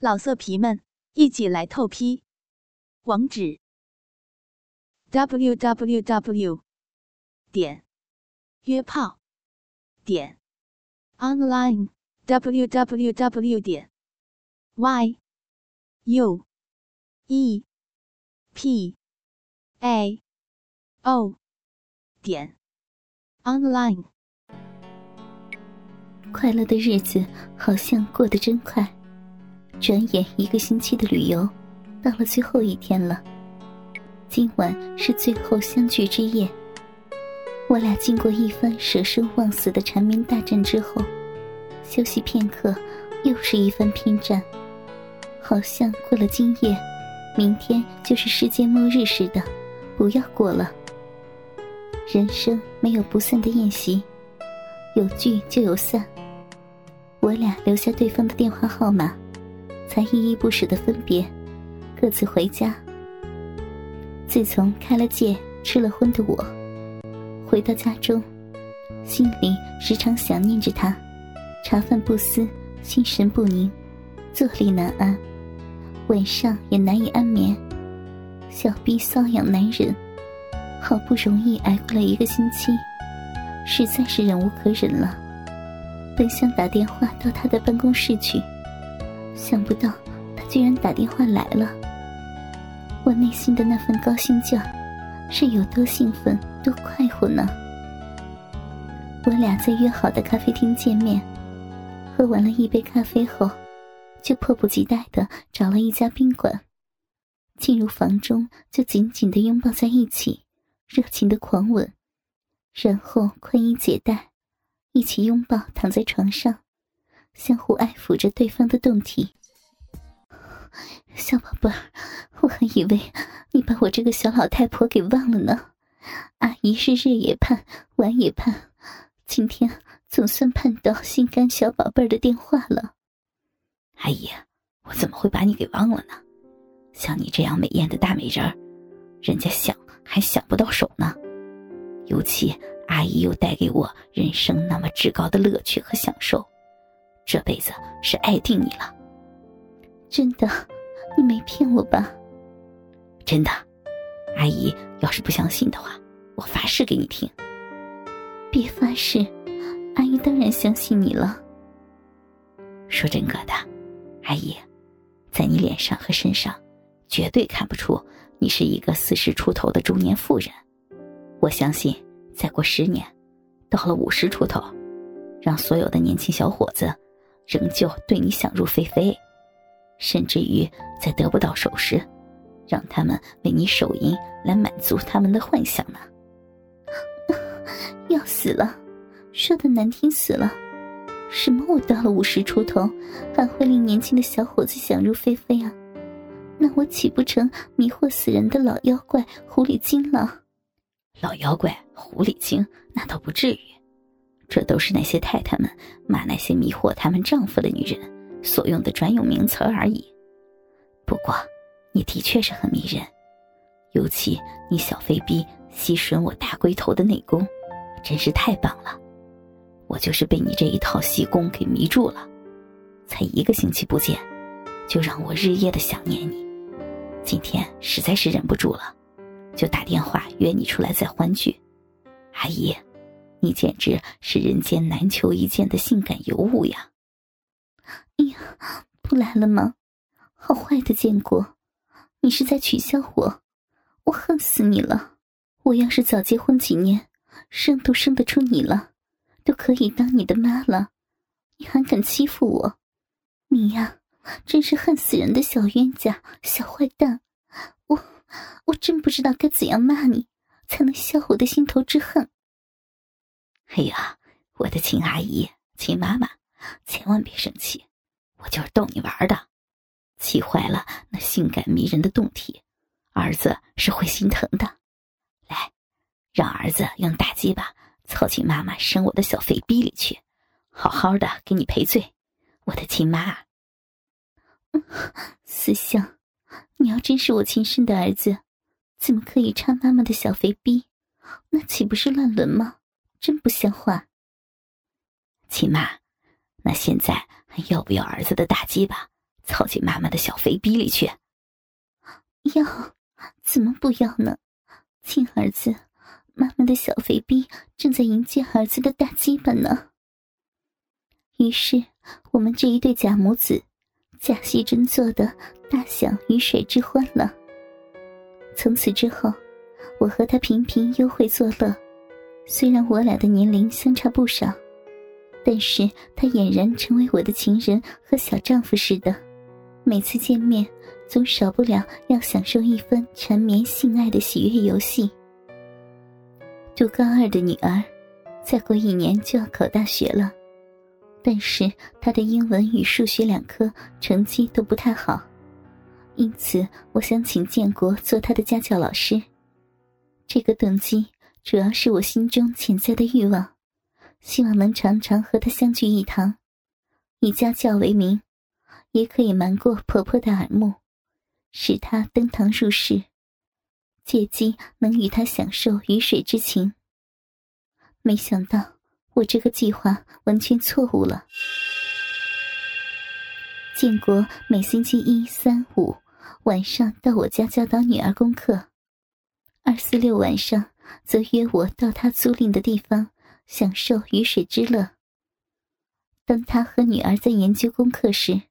老色皮们，一起来透批！网址：w w w 点约炮点 online w w w 点 y u e p a o 点 online。快乐的日子好像过得真快。转眼一个星期的旅游，到了最后一天了。今晚是最后相聚之夜。我俩经过一番舍生忘死的缠绵大战之后，休息片刻，又是一番拼战。好像过了今夜，明天就是世界末日似的。不要过了。人生没有不散的宴席，有聚就有散。我俩留下对方的电话号码。才依依不舍的分别，各自回家。自从开了戒、吃了荤的我，回到家中，心里时常想念着他，茶饭不思，心神不宁，坐立难安，晚上也难以安眠。小逼瘙痒难忍，好不容易挨过了一个星期，实在是忍无可忍了，本想打电话到他的办公室去。想不到他居然打电话来了，我内心的那份高兴劲是有多兴奋、多快活呢？我俩在约好的咖啡厅见面，喝完了一杯咖啡后，就迫不及待的找了一家宾馆，进入房中就紧紧的拥抱在一起，热情的狂吻，然后宽衣解带，一起拥抱躺在床上。相互爱抚着对方的胴体，小宝贝儿，我还以为你把我这个小老太婆给忘了呢。阿姨是日也盼，晚也盼，今天总算盼到心肝小宝贝儿的电话了。阿姨，我怎么会把你给忘了呢？像你这样美艳的大美人儿，人家想还想不到手呢。尤其阿姨又带给我人生那么至高的乐趣和享受。这辈子是爱定你了，真的，你没骗我吧？真的，阿姨要是不相信的话，我发誓给你听。别发誓，阿姨当然相信你了。说真格的，阿姨，在你脸上和身上，绝对看不出你是一个四十出头的中年妇人。我相信，再过十年，到了五十出头，让所有的年轻小伙子。仍旧对你想入非非，甚至于在得不到手时，让他们为你手淫来满足他们的幻想呢。要死了，说的难听死了。什么？我到了五十出头，还会令年轻的小伙子想入非非啊？那我岂不成迷惑死人的老妖怪狐狸精了？老妖怪狐狸精，那倒不至于。这都是那些太太们骂那些迷惑他们丈夫的女人所用的专用名词而已。不过，你的确是很迷人，尤其你小飞逼吸吮我大龟头的内功，真是太棒了。我就是被你这一套习功给迷住了，才一个星期不见，就让我日夜的想念你。今天实在是忍不住了，就打电话约你出来再欢聚。阿姨。你简直是人间难求一见的性感尤物呀！哎呀，不来了吗？好坏的建国，你是在取笑我？我恨死你了！我要是早结婚几年，生都生得出你了，都可以当你的妈了，你还敢欺负我？你呀，真是恨死人的小冤家、小坏蛋！我我真不知道该怎样骂你，才能消我的心头之恨。哎呀，我的亲阿姨、亲妈妈，千万别生气，我就是逗你玩的。气坏了那性感迷人的胴体，儿子是会心疼的。来，让儿子用大鸡巴凑进妈妈生我的小肥逼里去，好好的给你赔罪，我的亲妈。死相，你要真是我亲生的儿子，怎么可以插妈妈的小肥逼？那岂不是乱伦吗？真不像话，亲妈，那现在还要不要儿子的大鸡巴？操进妈妈的小肥逼里去。要，怎么不要呢？亲儿子，妈妈的小肥逼正在迎接儿子的大鸡巴呢。于是，我们这一对假母子，假戏真做的大享鱼水之欢了。从此之后，我和他频频幽会作乐。虽然我俩的年龄相差不少，但是他俨然成为我的情人和小丈夫似的。每次见面，总少不了要享受一番缠绵性爱的喜悦游戏。读高二的女儿，再过一年就要考大学了，但是她的英文与数学两科成绩都不太好，因此我想请建国做她的家教老师。这个动机。主要是我心中潜在的欲望，希望能常常和他相聚一堂，以家教为名，也可以瞒过婆婆的耳目，使她登堂入室，借机能与他享受鱼水之情。没想到我这个计划完全错误了。建国每星期一、三、五晚上到我家教导女儿功课，二、四、六晚上。则约我到他租赁的地方享受鱼水之乐。当他和女儿在研究功课时，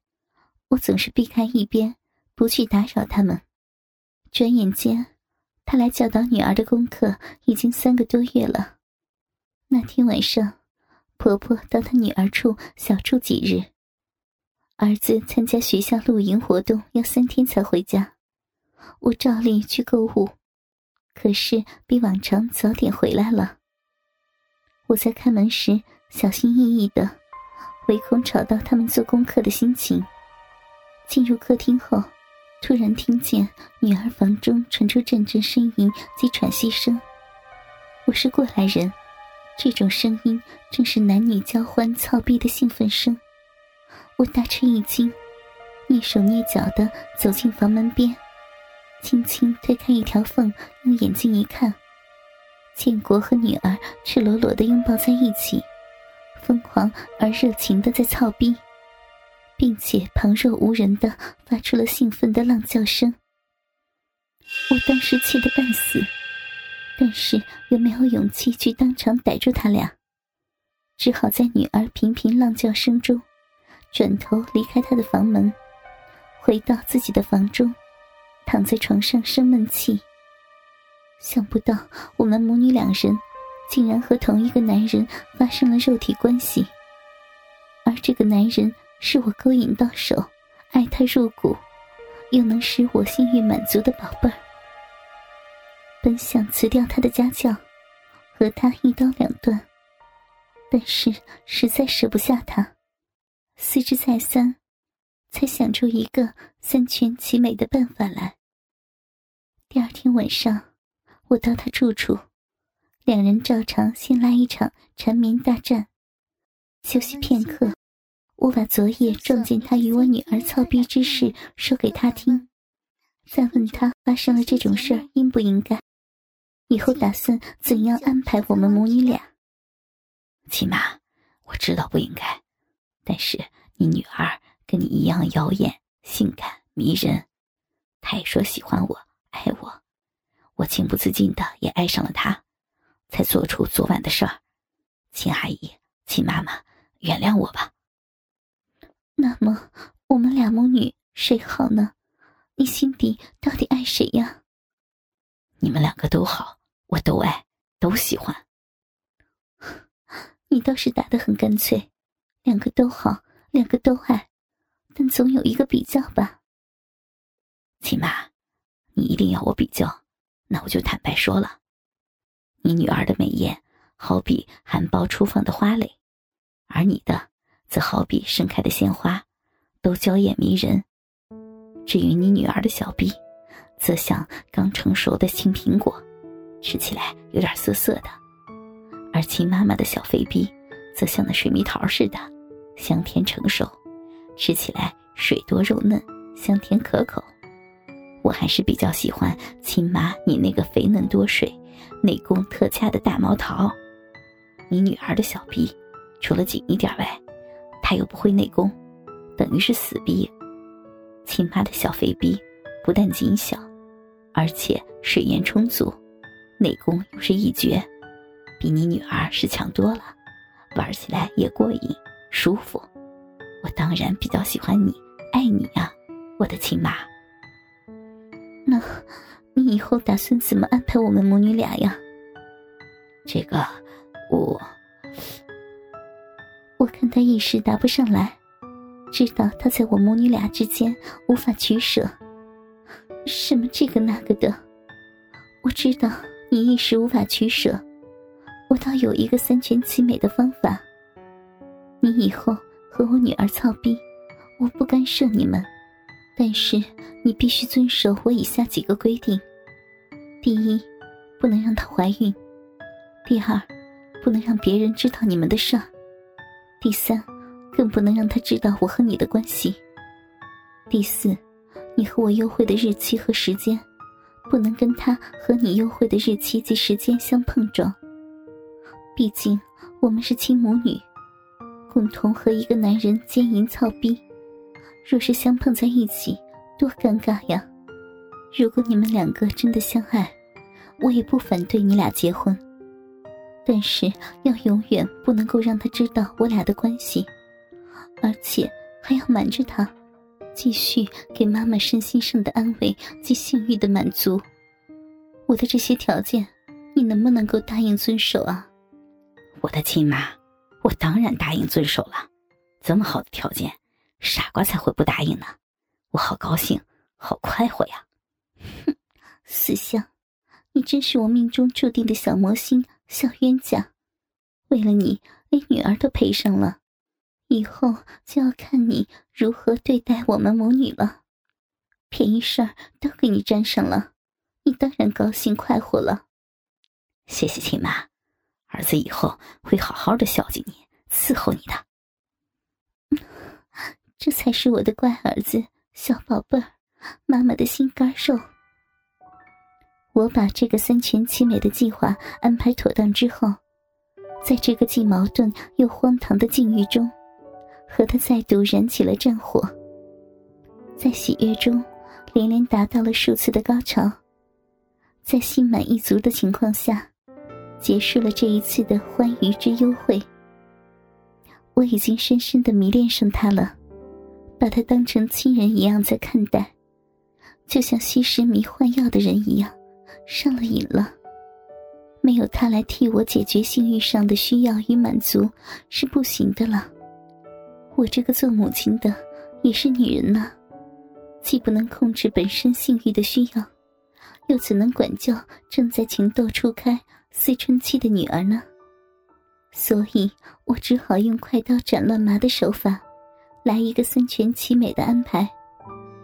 我总是避开一边，不去打扰他们。转眼间，他来教导女儿的功课已经三个多月了。那天晚上，婆婆到她女儿处小住几日，儿子参加学校露营活动要三天才回家，我照例去购物。可是比往常早点回来了。我在开门时小心翼翼的，唯恐吵到他们做功课的心情。进入客厅后，突然听见女儿房中传出阵阵呻吟及喘息声。我是过来人，这种声音正是男女交欢操逼的兴奋声。我大吃一惊，蹑手蹑脚的走进房门边。轻轻推开一条缝，用眼睛一看，建国和女儿赤裸裸的拥抱在一起，疯狂而热情的在操逼，并且旁若无人的发出了兴奋的浪叫声。我当时气得半死，但是又没有勇气去当场逮住他俩，只好在女儿频频浪叫声中，转头离开他的房门，回到自己的房中。躺在床上生闷气。想不到我们母女两人，竟然和同一个男人发生了肉体关系，而这个男人是我勾引到手、爱他入骨，又能使我性欲满足的宝贝儿。本想辞掉他的家教，和他一刀两断，但是实在舍不下他，思之再三，才想出一个三全其美的办法来。第二天晚上，我到他住处，两人照常先来一场缠绵大战。休息片刻，我把昨夜撞见他与我女儿操逼之事说给他听，再问他发生了这种事儿应不应该，以后打算怎样安排我们母女俩。亲妈，我知道不应该，但是你女儿跟你一样妖艳、性感、迷人，她也说喜欢我。爱我，我情不自禁的也爱上了他，才做出昨晚的事儿。秦阿姨、秦妈妈，原谅我吧。那么，我们俩母女谁好呢？你心底到底爱谁呀？你们两个都好，我都爱，都喜欢。你倒是答得很干脆，两个都好，两个都爱，但总有一个比较吧。秦妈。你一定要我比较，那我就坦白说了。你女儿的美艳好比含苞初放的花蕾，而你的则好比盛开的鲜花，都娇艳迷人。至于你女儿的小臂，则像刚成熟的青苹果，吃起来有点涩涩的；而亲妈妈的小肥逼，则像那水蜜桃似的，香甜成熟，吃起来水多肉嫩，香甜可口。我还是比较喜欢亲妈你那个肥嫩多水、内功特佳的大毛桃。你女儿的小臂，除了紧一点外，她又不会内功，等于是死逼。亲妈的小肥逼，不但紧小，而且水源充足，内功又是一绝，比你女儿是强多了，玩起来也过瘾舒服。我当然比较喜欢你，爱你啊，我的亲妈。那，你以后打算怎么安排我们母女俩呀？这个，我，我看他一时答不上来。知道他在我母女俩之间无法取舍，什么这个那个的。我知道你一时无法取舍，我倒有一个三全其美的方法。你以后和我女儿操逼，我不干涉你们，但是你必须遵守我以下几个规定：第一，不能让她怀孕；第二，不能让别人知道你们的事；第三。更不能让他知道我和你的关系。第四，你和我幽会的日期和时间，不能跟他和你幽会的日期及时间相碰撞。毕竟我们是亲母女，共同和一个男人奸淫操逼，若是相碰在一起，多尴尬呀！如果你们两个真的相爱，我也不反对你俩结婚，但是要永远不能够让他知道我俩的关系。而且还要瞒着他，继续给妈妈身心上的安慰及性欲的满足。我的这些条件，你能不能够答应遵守啊？我的亲妈，我当然答应遵守了。这么好的条件，傻瓜才会不答应呢。我好高兴，好快活呀！哼，死相，你真是我命中注定的小魔星、小冤家。为了你，连女儿都赔上了。以后就要看你如何对待我们母女了，便宜事儿都给你沾上了，你当然高兴快活了。谢谢亲妈，儿子以后会好好的孝敬你，伺候你的。这才是我的乖儿子，小宝贝儿，妈妈的心肝肉。我把这个三全其美的计划安排妥当之后，在这个既矛盾又荒唐的境遇中。和他再度燃起了战火，在喜悦中，连连达到了数次的高潮，在心满意足的情况下，结束了这一次的欢愉之幽会。我已经深深的迷恋上他了，把他当成亲人一样在看待，就像吸食迷幻药的人一样，上了瘾了。没有他来替我解决性欲上的需要与满足，是不行的了。我这个做母亲的也是女人呐，既不能控制本身性欲的需要，又怎能管教正在情窦初开、思春期的女儿呢？所以我只好用快刀斩乱麻的手法，来一个三全其美的安排，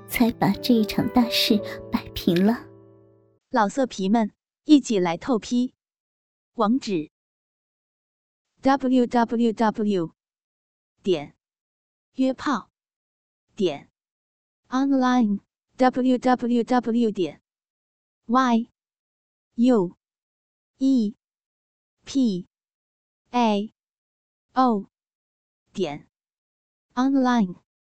才把这一场大事摆平了。老色皮们，一起来透批，网址：w w w. 点。约炮点 online w w w 点 y u e p a o 点 online。